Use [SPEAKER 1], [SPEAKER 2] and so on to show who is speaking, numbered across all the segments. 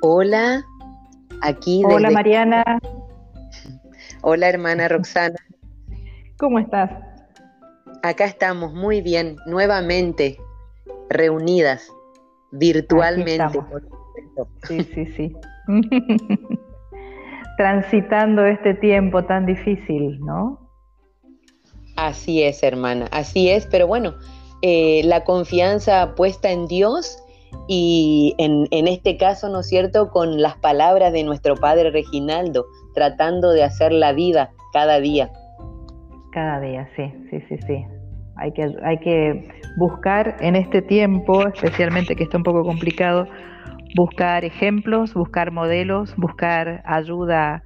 [SPEAKER 1] Hola, aquí.
[SPEAKER 2] Hola Mariana.
[SPEAKER 1] Hola hermana Roxana.
[SPEAKER 2] ¿Cómo estás?
[SPEAKER 1] Acá estamos muy bien, nuevamente reunidas virtualmente.
[SPEAKER 2] Sí, sí, sí. Transitando este tiempo tan difícil, ¿no?
[SPEAKER 1] Así es, hermana, así es, pero bueno, eh, la confianza puesta en Dios y en, en, este caso, ¿no es cierto?, con las palabras de nuestro padre Reginaldo, tratando de hacer la vida cada día.
[SPEAKER 2] Cada día, sí, sí, sí, sí. Hay que, hay que buscar en este tiempo, especialmente que está un poco complicado, buscar ejemplos, buscar modelos, buscar ayuda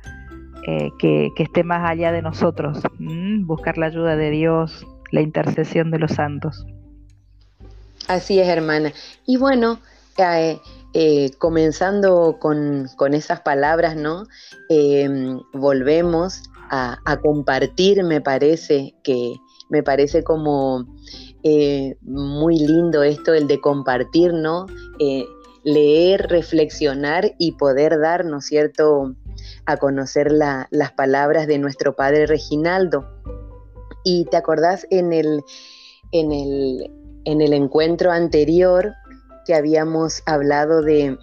[SPEAKER 2] eh, que, esté más allá de nosotros, buscar la ayuda de Dios, la intercesión de los santos.
[SPEAKER 1] Así es, hermana. Y bueno, eh, eh, comenzando con, esas palabras, ¿no? Em, volvemos a, compartir, me parece que me parece como muy lindo esto, el de compartir, ¿no? leer, reflexionar y poder dar, ¿no es cierto?, a conocer las palabras de nuestro padre Reginaldo. Y te acordás en el, en el, en el encuentro anterior que habíamos hablado de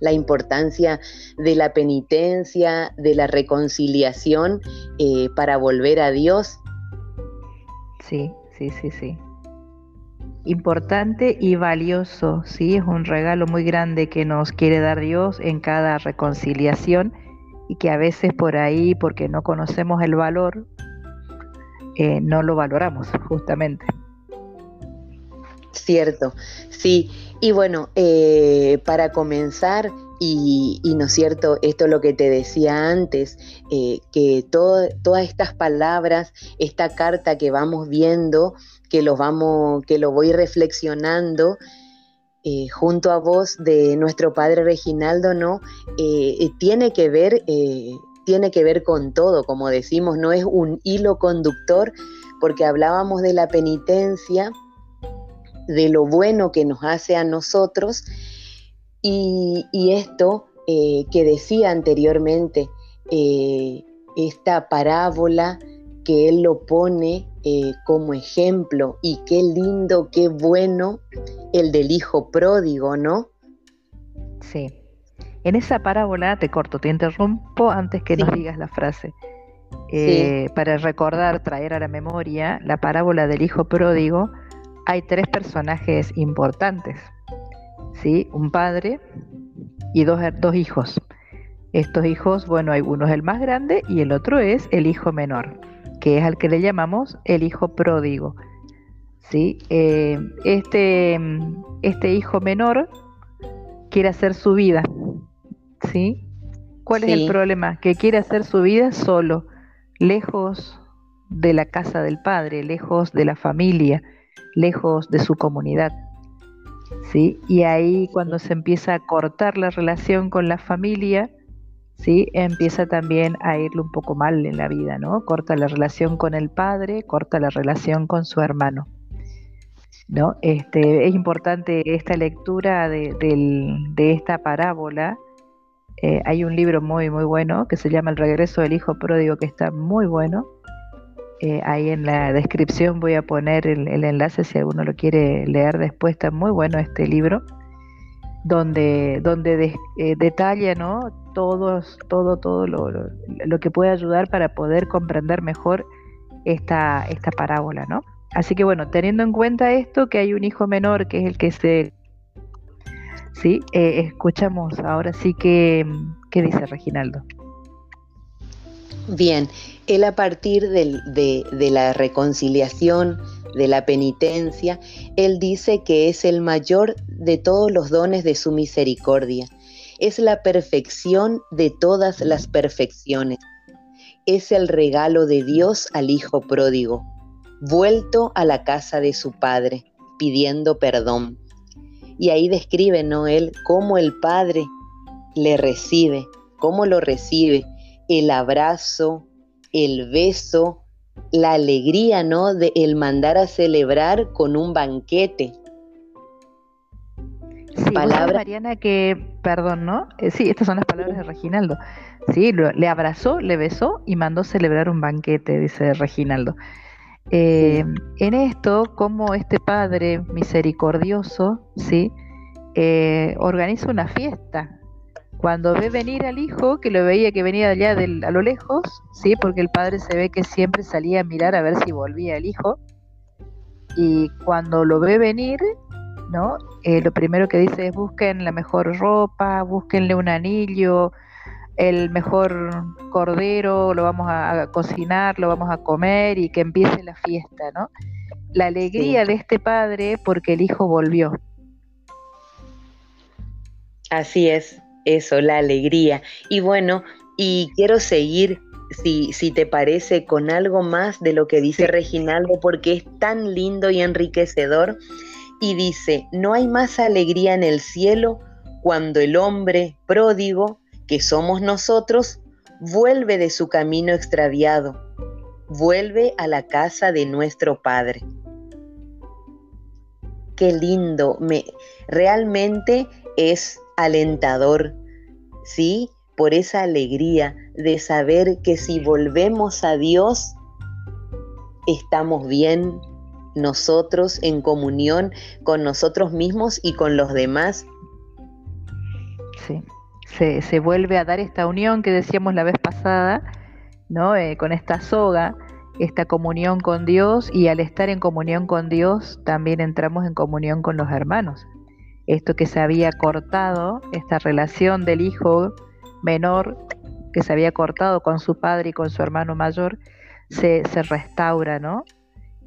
[SPEAKER 1] la importancia de la penitencia, de la reconciliación eh, para volver a Dios.
[SPEAKER 2] Sí, sí, sí, sí importante y valioso, ¿sí? Es un regalo muy grande que nos quiere dar Dios en cada reconciliación y que a veces por ahí, porque no conocemos el valor, eh, no lo valoramos justamente.
[SPEAKER 1] Cierto, sí. Y bueno, eh, para comenzar, y, ¿no es cierto? Esto es lo que te decía antes, eh, que todas estas palabras, esta carta que vamos viendo, que lo, vamos, que lo voy reflexionando eh, junto a vos de nuestro padre Reginaldo, ¿no? Tiene que ver, tiene que ver con todo, como decimos, no es un hilo conductor, porque hablábamos de la penitencia, de lo bueno que nos hace a nosotros, y, esto eh, que decía anteriormente, eh, esta parábola que él lo pone eh, como ejemplo y qué lindo, qué bueno el del hijo pródigo, ¿no?
[SPEAKER 2] Sí. En esa parábola, te corto, te interrumpo antes que nos digas la frase. Para recordar, traer a la memoria la parábola del hijo pródigo, hay tres personajes importantes. ¿sí? Un padre y dos, dos hijos. Estos hijos, bueno, hay uno es el más grande y el otro es el hijo menor, que es al que le llamamos el hijo pródigo. ¿sí? Eh, este, este hijo menor quiere hacer su vida. ¿sí? ¿Cuál es el problema? Que quiere hacer su vida solo, lejos de la casa del padre, lejos de la familia, lejos de su comunidad. ¿sí? Y ahí cuando se empieza a cortar la relación con la familia, ¿sí? Empieza también a irle un poco mal en la vida, ¿no? Corta la relación con el padre, corta la relación con su hermano. ¿No? Este, es importante esta lectura de, esta parábola. Eh, hay un libro muy, muy bueno que se llama El regreso del hijo pródigo, que está muy bueno. Eh, ahí en la descripción voy a poner el, enlace si alguno lo quiere leer después. Está muy bueno este libro, donde, donde eh, detalla ¿no? Todos, todo, todo lo, lo, que puede ayudar para poder comprender mejor esta, esta parábola. ¿no? Así que bueno, teniendo en cuenta esto, que hay un hijo menor que es el que se... Sí, eh, escuchamos ahora sí que, ¿qué dice Reginaldo?
[SPEAKER 1] Bien, él a partir de, la reconciliación, de la penitencia, él dice que es el mayor de todos los dones de su misericordia. Es la perfección de todas las perfecciones. Es el regalo de Dios al Hijo pródigo, vuelto a la casa de su Padre, pidiendo perdón. Y ahí describe Noel cómo el Padre le recibe, cómo lo recibe, el abrazo, el beso, la alegría, ¿no? De el mandar a celebrar con un banquete.
[SPEAKER 2] Sí, palabra... Mariana, que, perdón, ¿no? Eh, sí, estas son las palabras de Reginaldo. Sí, le abrazó, le besó y mandó celebrar un banquete, dice Reginaldo. Eh, en esto, como este padre misericordioso, ¿sí? Eh, organiza una fiesta. Cuando ve venir al hijo, que lo veía que venía allá del, a lo lejos, ¿sí? porque el padre se ve que siempre salía a mirar a ver si volvía el hijo, y cuando lo ve venir, ¿no? Eh, lo primero que dice es busquen la mejor ropa, búsquenle un anillo, el mejor cordero, lo vamos a, cocinar, lo vamos a comer y que empiece la fiesta, ¿no? La alegría de este padre porque el hijo volvió.
[SPEAKER 1] Así es, eso, la alegría. Y bueno, y quiero seguir, si, si te parece, con algo más de lo que dice Reginaldo, porque es tan lindo y enriquecedor y dice, no hay más alegría en el cielo cuando el hombre pródigo, que somos nosotros, vuelve de su camino extraviado, vuelve a la casa de nuestro Padre. Qué lindo, me, realmente es alentador, ¿sí? Por esa alegría de saber que si volvemos a Dios, estamos bien, nosotros en comunión con nosotros mismos y con los demás.
[SPEAKER 2] Sí, se, vuelve a dar esta unión que decíamos la vez pasada, ¿no? Eh, con esta soga, esta comunión con Dios y al estar en comunión con Dios también entramos en comunión con los hermanos. Esto que se había cortado, esta relación del hijo menor que se había cortado con su padre y con su hermano mayor, se, se restaura, ¿no?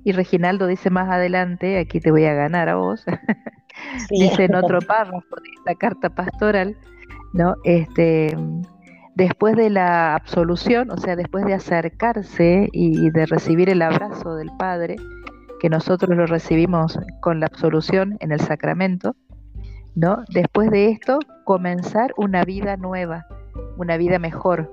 [SPEAKER 2] Y Reginaldo dice más adelante, aquí te voy a ganar a vos, dice en otro párrafo de esta carta pastoral, ¿no? Este, después de la absolución, o sea, después de acercarse y de recibir el abrazo del Padre, que nosotros lo recibimos con la absolución en el sacramento, ¿no? Después de esto, comenzar una vida nueva, una vida mejor,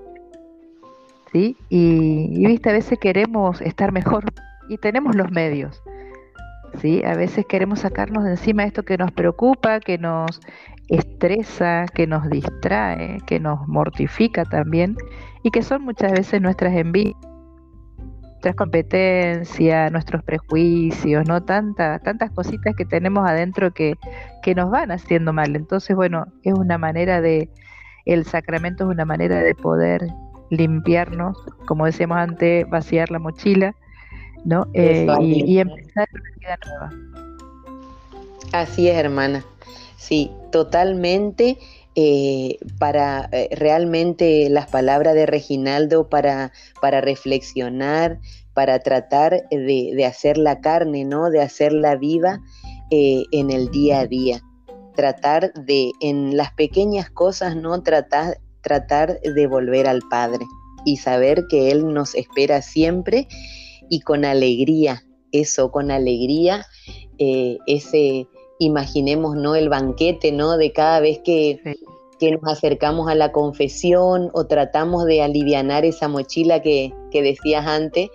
[SPEAKER 2] ¿sí? Y, viste, a veces queremos estar mejor, y tenemos los medios. ¿sí? A veces queremos sacarnos de encima esto que nos preocupa, que nos estresa, que nos distrae, que nos mortifica también y que son muchas veces nuestras envidias, nuestras competencias, nuestros prejuicios, ¿no? Tanta, tantas cositas que tenemos adentro que, que nos van haciendo mal. Entonces, bueno, es una manera de, el sacramento es una manera de poder limpiarnos, como decíamos antes, vaciar la mochila ¿no? Eh, y, empezar una vida nueva.
[SPEAKER 1] Así es, hermana. Sí, totalmente. Eh, para eh, realmente las palabras de Reginaldo para, para reflexionar, para tratar de, hacer la carne, ¿no? De hacerla viva en el día a día. Tratar de, en las pequeñas cosas, ¿no? Tratar, tratar de volver al Padre y saber que Él nos espera siempre y con alegría, eso, con alegría, eh, ese, imaginemos, ¿no? El banquete, ¿no? De cada vez que, nos acercamos a la confesión o tratamos de alivianar esa mochila que, decías antes,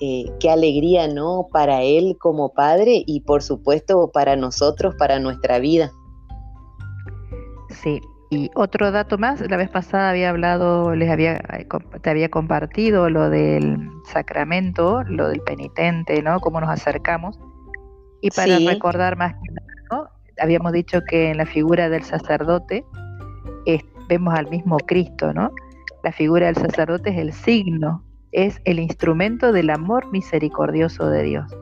[SPEAKER 1] eh, qué alegría, ¿no? Para él como padre y por supuesto para nosotros, para nuestra vida.
[SPEAKER 2] Sí, y otro dato más, la vez pasada había hablado, les había, eh, te había compartido lo del sacramento, lo del penitente, ¿no? Cómo nos acercamos. Y para recordar más que nada, habíamos dicho que en la figura del sacerdote vemos al mismo Cristo, ¿no? La figura del sacerdote es el signo, es el instrumento del amor misericordioso de Dios.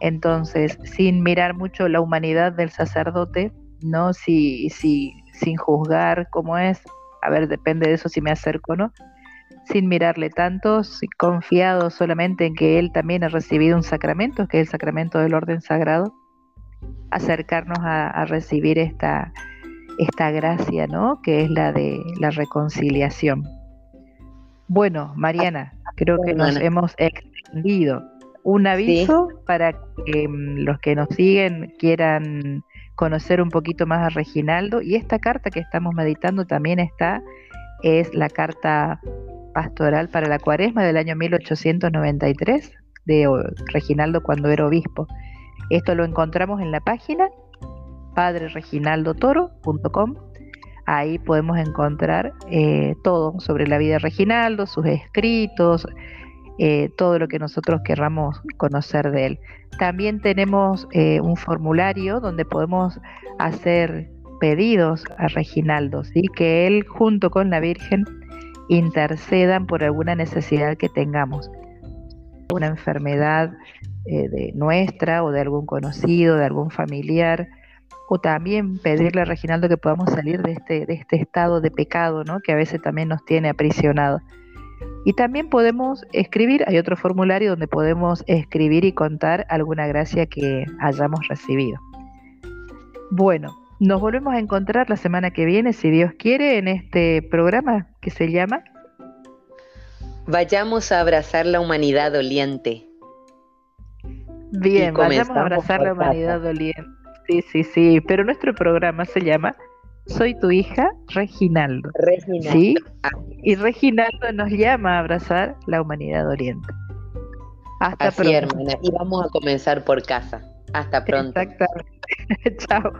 [SPEAKER 2] Entonces, sin mirar mucho la humanidad del sacerdote, ¿no? Si, si sin juzgar cómo es, a ver, depende de eso si me acerco no, sin mirarle tanto, confiado solamente en que él también ha recibido un sacramento, que es el sacramento del orden sagrado, acercarnos a, recibir esta, esta gracia, ¿no? Que es la de la reconciliación. Bueno, Mariana, creo que nos hemos extendido. Un aviso para que mm, los que nos siguen quieran conocer un poquito más a Reginaldo. Y esta carta que estamos meditando también está, es la carta pastoral para la cuaresma del año 1893 de Reginaldo cuando era obispo. Esto lo encontramos en la página padrereginaldotoro.com. Ahí podemos encontrar eh, todo sobre la vida de Reginaldo, sus escritos, eh, todo lo que nosotros querramos conocer de él. También tenemos eh, un formulario donde podemos hacer pedidos a Reginaldo, ¿sí? que él junto con la Virgen intercedan por alguna necesidad que tengamos, una enfermedad eh, de nuestra o de algún conocido, de algún familiar, o también pedirle a Reginaldo que podamos salir de este, de este estado de pecado, ¿no? que a veces también nos tiene aprisionados. Y también podemos escribir, hay otro formulario donde podemos escribir y contar alguna gracia que hayamos recibido. Bueno, nos volvemos a encontrar la semana que viene, si Dios quiere, en este programa que se llama
[SPEAKER 1] Vayamos a abrazar la humanidad doliente.
[SPEAKER 2] Bien, vayamos a abrazar la humanidad doliente. Sí, sí, sí, pero nuestro programa se llama soy tu hija Reginaldo. Reginaldo. ¿Sí? Y Reginaldo nos llama a abrazar la humanidad de Oriente.
[SPEAKER 1] Hasta Así, pronto. hermana. Y vamos a comenzar por casa. Hasta pronto.
[SPEAKER 2] Exactamente. Chao.